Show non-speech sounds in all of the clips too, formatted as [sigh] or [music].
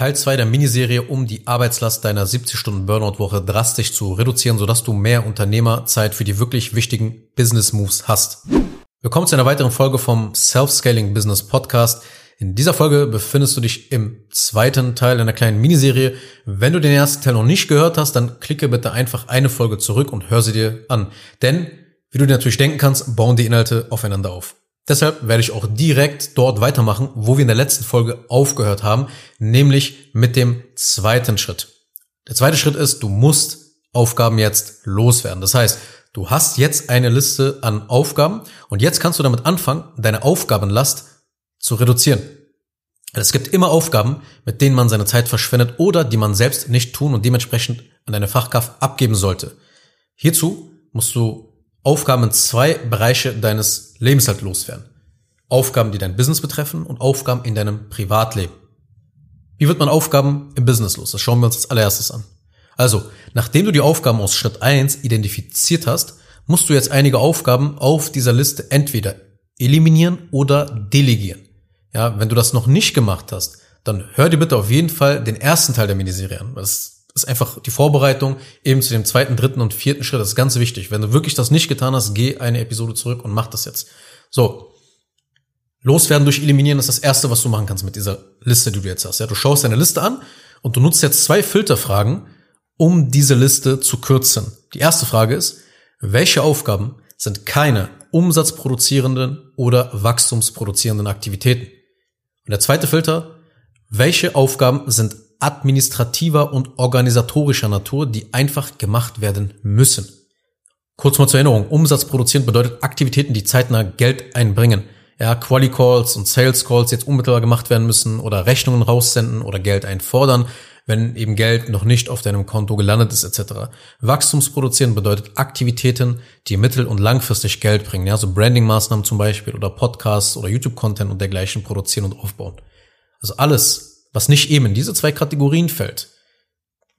Teil 2 der Miniserie, um die Arbeitslast deiner 70-Stunden-Burnout-Woche drastisch zu reduzieren, sodass du mehr Unternehmerzeit für die wirklich wichtigen Business-Moves hast. Willkommen zu einer weiteren Folge vom Self-Scaling Business Podcast. In dieser Folge befindest du dich im zweiten Teil einer kleinen Miniserie. Wenn du den ersten Teil noch nicht gehört hast, dann klicke bitte einfach eine Folge zurück und hör sie dir an. Denn, wie du dir natürlich denken kannst, bauen die Inhalte aufeinander auf. Deshalb werde ich auch direkt dort weitermachen, wo wir in der letzten Folge aufgehört haben, nämlich mit dem zweiten Schritt. Der zweite Schritt ist, du musst Aufgaben jetzt loswerden. Das heißt, du hast jetzt eine Liste an Aufgaben und jetzt kannst du damit anfangen, deine Aufgabenlast zu reduzieren. Es gibt immer Aufgaben, mit denen man seine Zeit verschwendet oder die man selbst nicht tun und dementsprechend an deine Fachkraft abgeben sollte. Hierzu musst du Aufgaben zwei Bereiche deines Lebens halt loswerden. Aufgaben, die dein Business betreffen und Aufgaben in deinem Privatleben. Wie wird man Aufgaben im Business los? Das schauen wir uns als allererstes an. Also, nachdem du die Aufgaben aus Schritt eins identifiziert hast, musst du jetzt einige Aufgaben auf dieser Liste entweder eliminieren oder delegieren. Ja, wenn du das noch nicht gemacht hast, dann hör dir bitte auf jeden Fall den ersten Teil der Miniserie an. Das ist einfach die Vorbereitung eben zu dem zweiten, dritten und vierten Schritt. Das ist ganz wichtig. Wenn du wirklich das nicht getan hast, geh eine Episode zurück und mach das jetzt. So. Loswerden durch Eliminieren ist das erste, was du machen kannst mit dieser Liste, die du jetzt hast. Ja, du schaust deine Liste an und du nutzt jetzt zwei Filterfragen, um diese Liste zu kürzen. Die erste Frage ist, welche Aufgaben sind keine umsatzproduzierenden oder wachstumsproduzierenden Aktivitäten? Und der zweite Filter, welche Aufgaben sind administrativer und organisatorischer Natur, die einfach gemacht werden müssen. Kurz mal zur Erinnerung, Umsatz produzieren bedeutet Aktivitäten, die zeitnah Geld einbringen. Ja, Quali Calls und Sales Calls jetzt unmittelbar gemacht werden müssen oder Rechnungen raussenden oder Geld einfordern, wenn eben Geld noch nicht auf deinem Konto gelandet ist etc. Wachstumsproduzieren bedeutet Aktivitäten, die mittel- und langfristig Geld bringen, ja, so Branding-Maßnahmen zum Beispiel oder Podcasts oder YouTube-Content und dergleichen produzieren und aufbauen. Also alles, was nicht eben in diese zwei Kategorien fällt,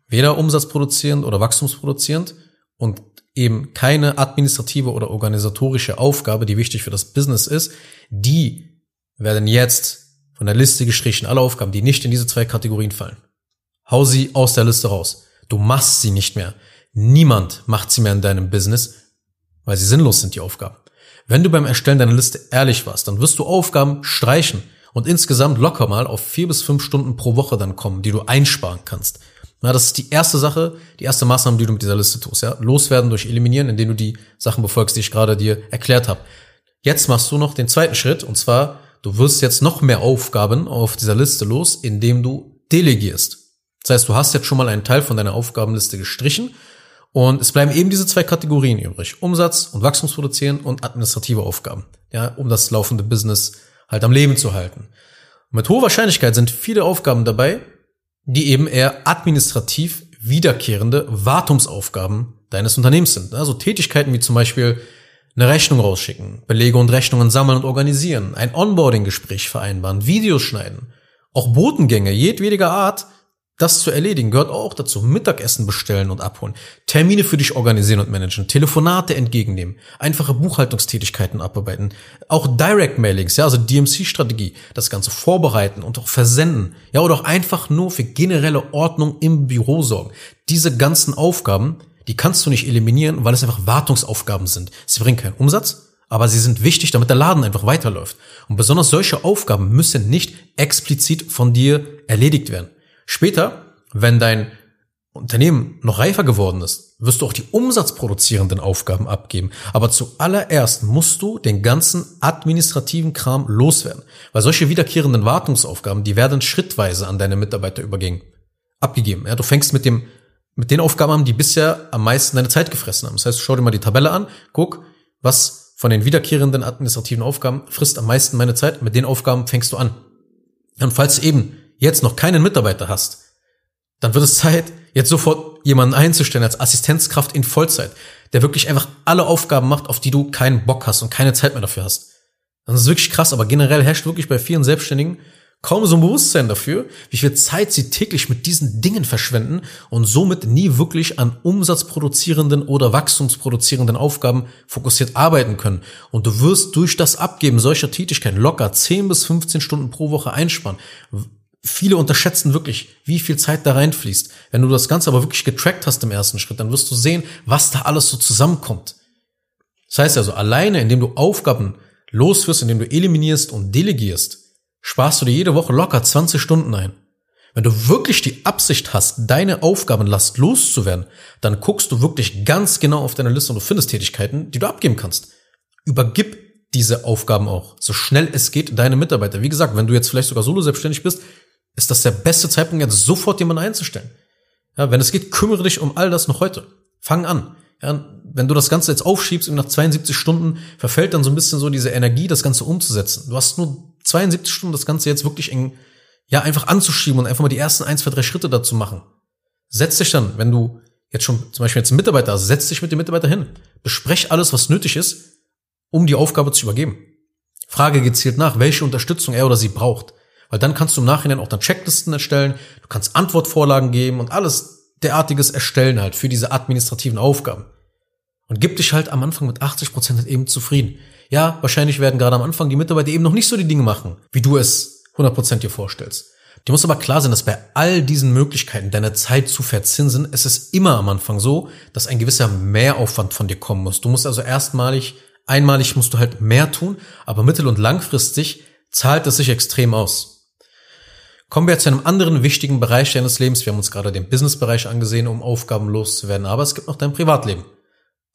weder umsatzproduzierend oder wachstumsproduzierend und eben keine administrative oder organisatorische Aufgabe, die wichtig für das Business ist, die werden jetzt von der Liste gestrichen. Alle Aufgaben, die nicht in diese zwei Kategorien fallen. Hau sie aus der Liste raus. Du machst sie nicht mehr. Niemand macht sie mehr in deinem Business, weil sie sinnlos sind, die Aufgaben. Wenn du beim Erstellen deiner Liste ehrlich warst, dann wirst du Aufgaben streichen und insgesamt locker mal auf vier bis fünf Stunden pro Woche dann kommen, die du einsparen kannst. Na, das ist die erste Sache, die erste Maßnahme, die du mit dieser Liste tust. Ja? Loswerden durch Eliminieren, indem du die Sachen befolgst, die ich gerade dir erklärt habe. Jetzt machst du noch den zweiten Schritt, und zwar, du wirst jetzt noch mehr Aufgaben auf dieser Liste los, indem du delegierst. Das heißt, du hast jetzt schon mal einen Teil von deiner Aufgabenliste gestrichen und es bleiben eben diese zwei Kategorien übrig. Umsatz und Wachstumsproduzieren und administrative Aufgaben. Ja, um das laufende Business halt am Leben zu halten. Und mit hoher Wahrscheinlichkeit sind viele Aufgaben dabei, die eben eher administrativ wiederkehrende Wartungsaufgaben deines Unternehmens sind. Also Tätigkeiten wie zum Beispiel eine Rechnung rausschicken, Belege und Rechnungen sammeln und organisieren, ein Onboarding-Gespräch vereinbaren, Videos schneiden, auch Botengänge jedwediger Art das zu erledigen gehört auch dazu. Mittagessen bestellen und abholen. Termine für dich organisieren und managen. Telefonate entgegennehmen. Einfache Buchhaltungstätigkeiten abarbeiten. Auch Direct Mailings, ja, also DMC-Strategie. Das Ganze vorbereiten und auch versenden. Ja, oder auch einfach nur für generelle Ordnung im Büro sorgen. Diese ganzen Aufgaben, die kannst du nicht eliminieren, weil es einfach Wartungsaufgaben sind. Sie bringen keinen Umsatz, aber sie sind wichtig, damit der Laden einfach weiterläuft. Und besonders solche Aufgaben müssen nicht explizit von dir erledigt werden. Später, wenn dein Unternehmen noch reifer geworden ist, wirst du auch die umsatzproduzierenden Aufgaben abgeben. Aber zuallererst musst du den ganzen administrativen Kram loswerden. Weil solche wiederkehrenden Wartungsaufgaben, die werden schrittweise an deine Mitarbeiter übergehen, abgegeben. Ja, du fängst mit dem, mit den Aufgaben an, die bisher am meisten deine Zeit gefressen haben. Das heißt, schau dir mal die Tabelle an, guck, was von den wiederkehrenden administrativen Aufgaben frisst am meisten meine Zeit. Mit den Aufgaben fängst du an. Und falls eben jetzt noch keinen Mitarbeiter hast, dann wird es Zeit, jetzt sofort jemanden einzustellen als Assistenzkraft in Vollzeit, der wirklich einfach alle Aufgaben macht, auf die du keinen Bock hast und keine Zeit mehr dafür hast. Das ist wirklich krass, aber generell herrscht wirklich bei vielen Selbstständigen kaum so ein Bewusstsein dafür, wie viel Zeit sie täglich mit diesen Dingen verschwenden und somit nie wirklich an umsatzproduzierenden oder wachstumsproduzierenden Aufgaben fokussiert arbeiten können. Und du wirst durch das Abgeben solcher Tätigkeiten locker 10 bis 15 Stunden pro Woche einsparen viele unterschätzen wirklich, wie viel Zeit da reinfließt. Wenn du das Ganze aber wirklich getrackt hast im ersten Schritt, dann wirst du sehen, was da alles so zusammenkommt. Das heißt also, alleine, indem du Aufgaben losführst, indem du eliminierst und delegierst, sparst du dir jede Woche locker 20 Stunden ein. Wenn du wirklich die Absicht hast, deine Aufgabenlast loszuwerden, dann guckst du wirklich ganz genau auf deine Liste und du findest Tätigkeiten, die du abgeben kannst. Übergib diese Aufgaben auch, so schnell es geht, deine Mitarbeiter. Wie gesagt, wenn du jetzt vielleicht sogar solo selbstständig bist, ist das der beste Zeitpunkt, jetzt sofort jemanden einzustellen. Ja, wenn es geht, kümmere dich um all das noch heute. Fang an. Ja, wenn du das Ganze jetzt aufschiebst und nach 72 Stunden verfällt dann so ein bisschen so diese Energie, das Ganze umzusetzen. Du hast nur 72 Stunden, das Ganze jetzt wirklich eng, ja, einfach anzuschieben und einfach mal die ersten ein, zwei, drei Schritte dazu machen. Setz dich dann, wenn du jetzt schon zum Beispiel jetzt einen Mitarbeiter hast, setz dich mit dem Mitarbeiter hin. Besprech alles, was nötig ist, um die Aufgabe zu übergeben. Frage gezielt nach, welche Unterstützung er oder sie braucht. Weil dann kannst du im Nachhinein auch dann Checklisten erstellen, du kannst Antwortvorlagen geben und alles derartiges erstellen halt für diese administrativen Aufgaben. Und gib dich halt am Anfang mit 80 Prozent halt eben zufrieden. Ja, wahrscheinlich werden gerade am Anfang die Mitarbeiter eben noch nicht so die Dinge machen, wie du es 100 Prozent dir vorstellst. Dir muss aber klar sein, dass bei all diesen Möglichkeiten, deine Zeit zu verzinsen, es ist immer am Anfang so, dass ein gewisser Mehraufwand von dir kommen muss. Du musst also erstmalig, einmalig musst du halt mehr tun, aber mittel- und langfristig zahlt es sich extrem aus. Kommen wir zu einem anderen wichtigen Bereich deines Lebens. Wir haben uns gerade den Businessbereich angesehen, um Aufgaben loszuwerden, aber es gibt noch dein Privatleben.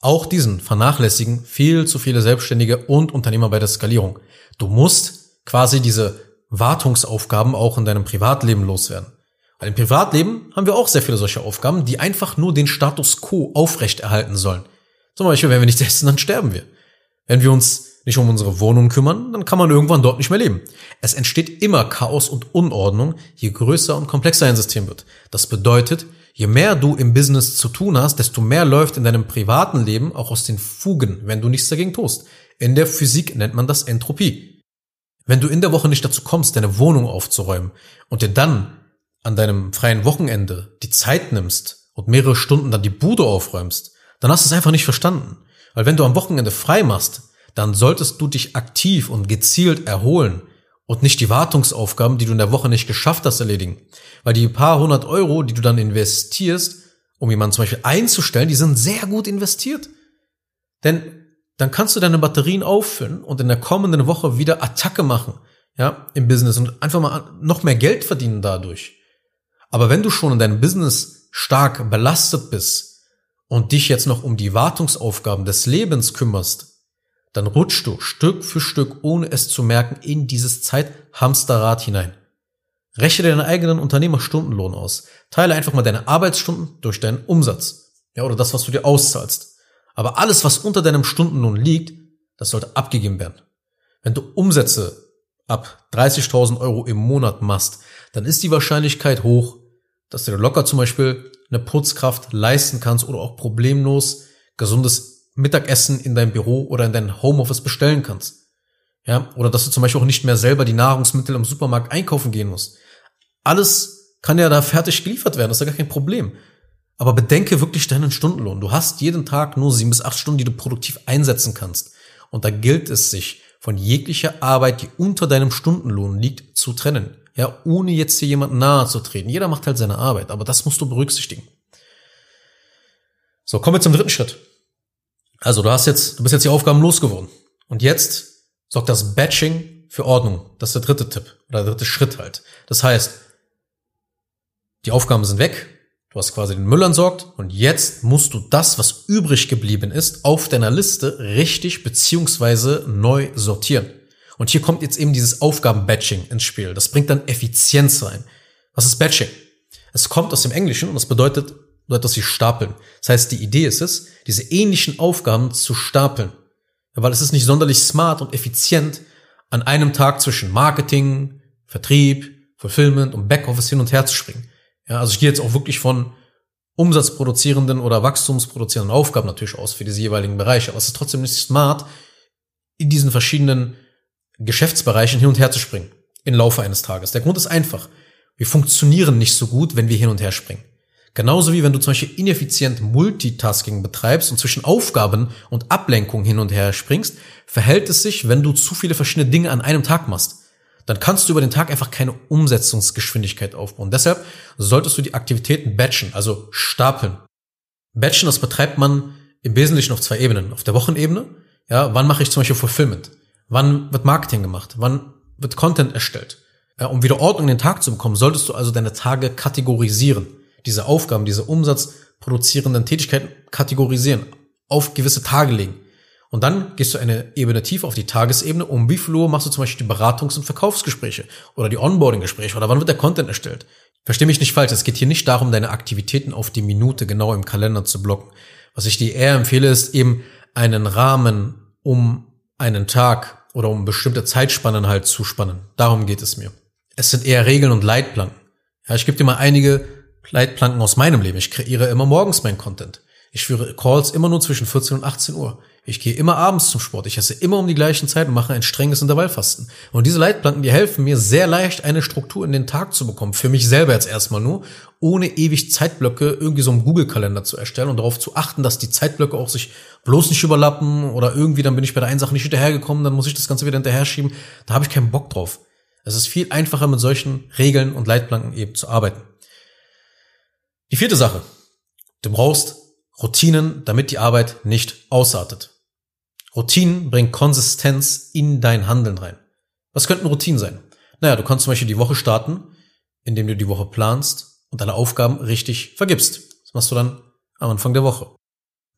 Auch diesen vernachlässigen viel zu viele Selbstständige und Unternehmer bei der Skalierung. Du musst quasi diese Wartungsaufgaben auch in deinem Privatleben loswerden. Weil im Privatleben haben wir auch sehr viele solche Aufgaben, die einfach nur den Status quo aufrechterhalten sollen. Zum Beispiel, wenn wir nicht [laughs] essen, dann sterben wir. Wenn wir uns nicht um unsere Wohnung kümmern, dann kann man irgendwann dort nicht mehr leben. Es entsteht immer Chaos und Unordnung, je größer und komplexer ein System wird. Das bedeutet, je mehr du im Business zu tun hast, desto mehr läuft in deinem privaten Leben auch aus den Fugen, wenn du nichts dagegen tust. In der Physik nennt man das Entropie. Wenn du in der Woche nicht dazu kommst, deine Wohnung aufzuräumen und dir dann an deinem freien Wochenende die Zeit nimmst und mehrere Stunden dann die Bude aufräumst, dann hast du es einfach nicht verstanden. Weil wenn du am Wochenende frei machst, dann solltest du dich aktiv und gezielt erholen und nicht die Wartungsaufgaben, die du in der Woche nicht geschafft hast, erledigen. Weil die paar hundert Euro, die du dann investierst, um jemanden zum Beispiel einzustellen, die sind sehr gut investiert. Denn dann kannst du deine Batterien auffüllen und in der kommenden Woche wieder Attacke machen, ja, im Business und einfach mal noch mehr Geld verdienen dadurch. Aber wenn du schon in deinem Business stark belastet bist und dich jetzt noch um die Wartungsaufgaben des Lebens kümmerst, dann rutschst du Stück für Stück, ohne es zu merken, in dieses Zeithamsterrad hinein. Rechne deinen eigenen Unternehmerstundenlohn aus. Teile einfach mal deine Arbeitsstunden durch deinen Umsatz. Ja, oder das, was du dir auszahlst. Aber alles, was unter deinem Stundenlohn liegt, das sollte abgegeben werden. Wenn du Umsätze ab 30.000 Euro im Monat machst, dann ist die Wahrscheinlichkeit hoch, dass du dir locker zum Beispiel eine Putzkraft leisten kannst oder auch problemlos gesundes Mittagessen in dein Büro oder in dein Homeoffice bestellen kannst. Ja, oder dass du zum Beispiel auch nicht mehr selber die Nahrungsmittel im Supermarkt einkaufen gehen musst. Alles kann ja da fertig geliefert werden, das ist ja gar kein Problem. Aber bedenke wirklich deinen Stundenlohn. Du hast jeden Tag nur sieben bis acht Stunden, die du produktiv einsetzen kannst. Und da gilt es sich, von jeglicher Arbeit, die unter deinem Stundenlohn liegt, zu trennen. Ja, ohne jetzt hier jemanden nahe zu treten. Jeder macht halt seine Arbeit, aber das musst du berücksichtigen. So, kommen wir zum dritten Schritt. Also du hast jetzt, du bist jetzt die Aufgaben losgeworden. Und jetzt sorgt das Batching für Ordnung. Das ist der dritte Tipp oder der dritte Schritt halt. Das heißt, die Aufgaben sind weg. Du hast quasi den Müll entsorgt und jetzt musst du das, was übrig geblieben ist, auf deiner Liste richtig beziehungsweise neu sortieren. Und hier kommt jetzt eben dieses Aufgaben-Batching ins Spiel. Das bringt dann Effizienz rein. Was ist Batching? Es kommt aus dem Englischen und das bedeutet oder dass sie stapeln. Das heißt, die Idee ist es, diese ähnlichen Aufgaben zu stapeln. Weil es ist nicht sonderlich smart und effizient, an einem Tag zwischen Marketing, Vertrieb, Fulfillment und Backoffice hin und her zu springen. Ja, also ich gehe jetzt auch wirklich von umsatzproduzierenden oder wachstumsproduzierenden Aufgaben natürlich aus für diese jeweiligen Bereiche. Aber es ist trotzdem nicht smart, in diesen verschiedenen Geschäftsbereichen hin und her zu springen im Laufe eines Tages. Der Grund ist einfach. Wir funktionieren nicht so gut, wenn wir hin und her springen. Genauso wie wenn du zum Beispiel ineffizient Multitasking betreibst und zwischen Aufgaben und Ablenkung hin und her springst, verhält es sich, wenn du zu viele verschiedene Dinge an einem Tag machst. dann kannst du über den Tag einfach keine Umsetzungsgeschwindigkeit aufbauen. Deshalb solltest du die Aktivitäten batchen, also stapeln. Batchen, das betreibt man im Wesentlichen auf zwei Ebenen. Auf der Wochenebene, ja, wann mache ich zum Beispiel Fulfillment? Wann wird Marketing gemacht? Wann wird Content erstellt? Ja, um wieder Ordnung in den Tag zu bekommen, solltest du also deine Tage kategorisieren. Diese Aufgaben, diese umsatzproduzierenden Tätigkeiten kategorisieren, auf gewisse Tage legen. Und dann gehst du eine Ebene tiefer auf die Tagesebene. Um wie viel Uhr machst du zum Beispiel die Beratungs- und Verkaufsgespräche oder die Onboarding-Gespräche oder wann wird der Content erstellt? Versteh mich nicht falsch, es geht hier nicht darum, deine Aktivitäten auf die Minute genau im Kalender zu blocken. Was ich dir eher empfehle, ist eben einen Rahmen um einen Tag oder um bestimmte Zeitspannen halt zu spannen. Darum geht es mir. Es sind eher Regeln und Leitplanken. Ja, ich gebe dir mal einige Leitplanken aus meinem Leben. Ich kreiere immer morgens meinen Content. Ich führe Calls immer nur zwischen 14 und 18 Uhr. Ich gehe immer abends zum Sport. Ich esse immer um die gleichen Zeit und mache ein strenges Intervallfasten. Und diese Leitplanken, die helfen mir sehr leicht, eine Struktur in den Tag zu bekommen. Für mich selber jetzt erstmal nur, ohne ewig Zeitblöcke irgendwie so einen Google-Kalender zu erstellen und darauf zu achten, dass die Zeitblöcke auch sich bloß nicht überlappen oder irgendwie, dann bin ich bei der einen Sache nicht hinterhergekommen, dann muss ich das Ganze wieder hinterher schieben. Da habe ich keinen Bock drauf. Es ist viel einfacher, mit solchen Regeln und Leitplanken eben zu arbeiten. Die vierte Sache. Du brauchst Routinen, damit die Arbeit nicht ausartet. Routinen bringen Konsistenz in dein Handeln rein. Was könnten Routinen sein? Naja, du kannst zum Beispiel die Woche starten, indem du die Woche planst und deine Aufgaben richtig vergibst. Das machst du dann am Anfang der Woche.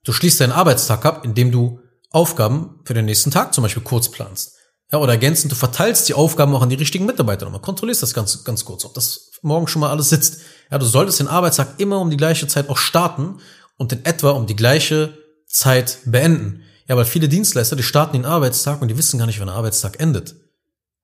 Du schließt deinen Arbeitstag ab, indem du Aufgaben für den nächsten Tag zum Beispiel kurz planst. Ja, oder ergänzend, du verteilst die Aufgaben auch an die richtigen Mitarbeiter nochmal. Kontrollierst das ganz, ganz kurz, ob das morgen schon mal alles sitzt. Ja, du solltest den Arbeitstag immer um die gleiche Zeit auch starten und in etwa um die gleiche Zeit beenden. Ja, weil viele Dienstleister, die starten den Arbeitstag und die wissen gar nicht, wann der Arbeitstag endet.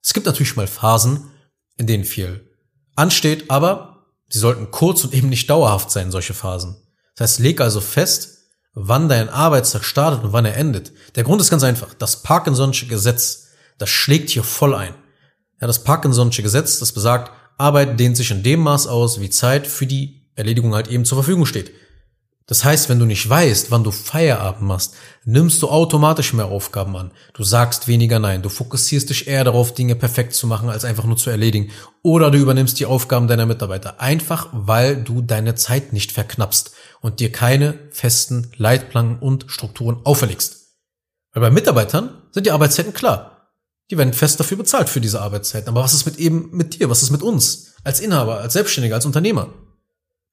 Es gibt natürlich mal Phasen, in denen viel ansteht, aber sie sollten kurz und eben nicht dauerhaft sein, solche Phasen. Das heißt, leg also fest, wann dein Arbeitstag startet und wann er endet. Der Grund ist ganz einfach. Das Parkinson'sche Gesetz, das schlägt hier voll ein. Ja, das Parkinson'sche Gesetz, das besagt, Arbeit dehnt sich in dem Maß aus, wie Zeit für die Erledigung halt eben zur Verfügung steht. Das heißt, wenn du nicht weißt, wann du Feierabend machst, nimmst du automatisch mehr Aufgaben an. Du sagst weniger Nein. Du fokussierst dich eher darauf, Dinge perfekt zu machen, als einfach nur zu erledigen. Oder du übernimmst die Aufgaben deiner Mitarbeiter. Einfach, weil du deine Zeit nicht verknappst und dir keine festen Leitplanken und Strukturen auferlegst. Weil bei Mitarbeitern sind die Arbeitszeiten klar. Die werden fest dafür bezahlt für diese Arbeitszeiten. Aber was ist mit eben mit dir? Was ist mit uns? Als Inhaber, als Selbstständiger, als Unternehmer?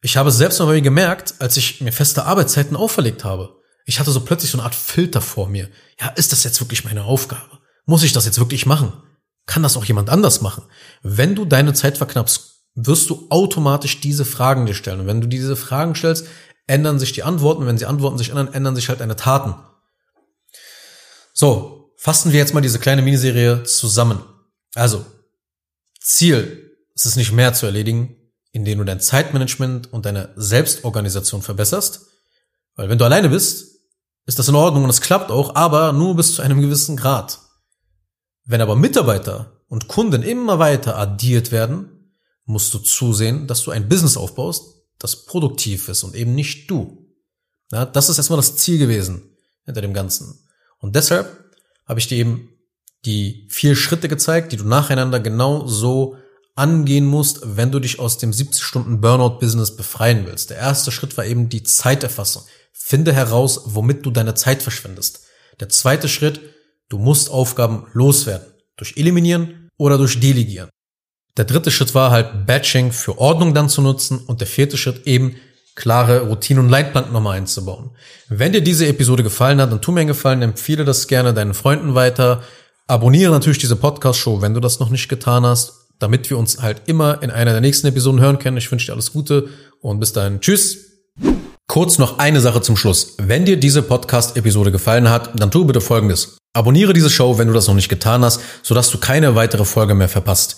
Ich habe selbst mal bei mir gemerkt, als ich mir feste Arbeitszeiten auferlegt habe. Ich hatte so plötzlich so eine Art Filter vor mir. Ja, ist das jetzt wirklich meine Aufgabe? Muss ich das jetzt wirklich machen? Kann das auch jemand anders machen? Wenn du deine Zeit verknappst, wirst du automatisch diese Fragen dir stellen. Und wenn du diese Fragen stellst, ändern sich die Antworten. Wenn sie Antworten sich ändern, ändern sich halt deine Taten. So, fassen wir jetzt mal diese kleine Miniserie zusammen. Also, Ziel ist es nicht mehr zu erledigen, indem du dein Zeitmanagement und deine Selbstorganisation verbesserst. Weil wenn du alleine bist, ist das in Ordnung und es klappt auch, aber nur bis zu einem gewissen Grad. Wenn aber Mitarbeiter und Kunden immer weiter addiert werden, musst du zusehen, dass du ein Business aufbaust, das produktiv ist und eben nicht du. Ja, das ist erstmal das Ziel gewesen hinter dem Ganzen. Und deshalb habe ich dir eben die vier Schritte gezeigt, die du nacheinander genau so angehen musst, wenn du dich aus dem 70 Stunden Burnout-Business befreien willst. Der erste Schritt war eben die Zeiterfassung. Finde heraus, womit du deine Zeit verschwendest. Der zweite Schritt, du musst Aufgaben loswerden. Durch Eliminieren oder durch Delegieren. Der dritte Schritt war halt Batching für Ordnung dann zu nutzen und der vierte Schritt eben klare Routinen und Leitplanken nochmal einzubauen. Wenn dir diese Episode gefallen hat, dann tu mir einen Gefallen, empfehle das gerne deinen Freunden weiter. Abonniere natürlich diese Podcast-Show, wenn du das noch nicht getan hast damit wir uns halt immer in einer der nächsten Episoden hören können. Ich wünsche dir alles Gute und bis dahin. Tschüss. Kurz noch eine Sache zum Schluss. Wenn dir diese Podcast-Episode gefallen hat, dann tu bitte Folgendes. Abonniere diese Show, wenn du das noch nicht getan hast, sodass du keine weitere Folge mehr verpasst.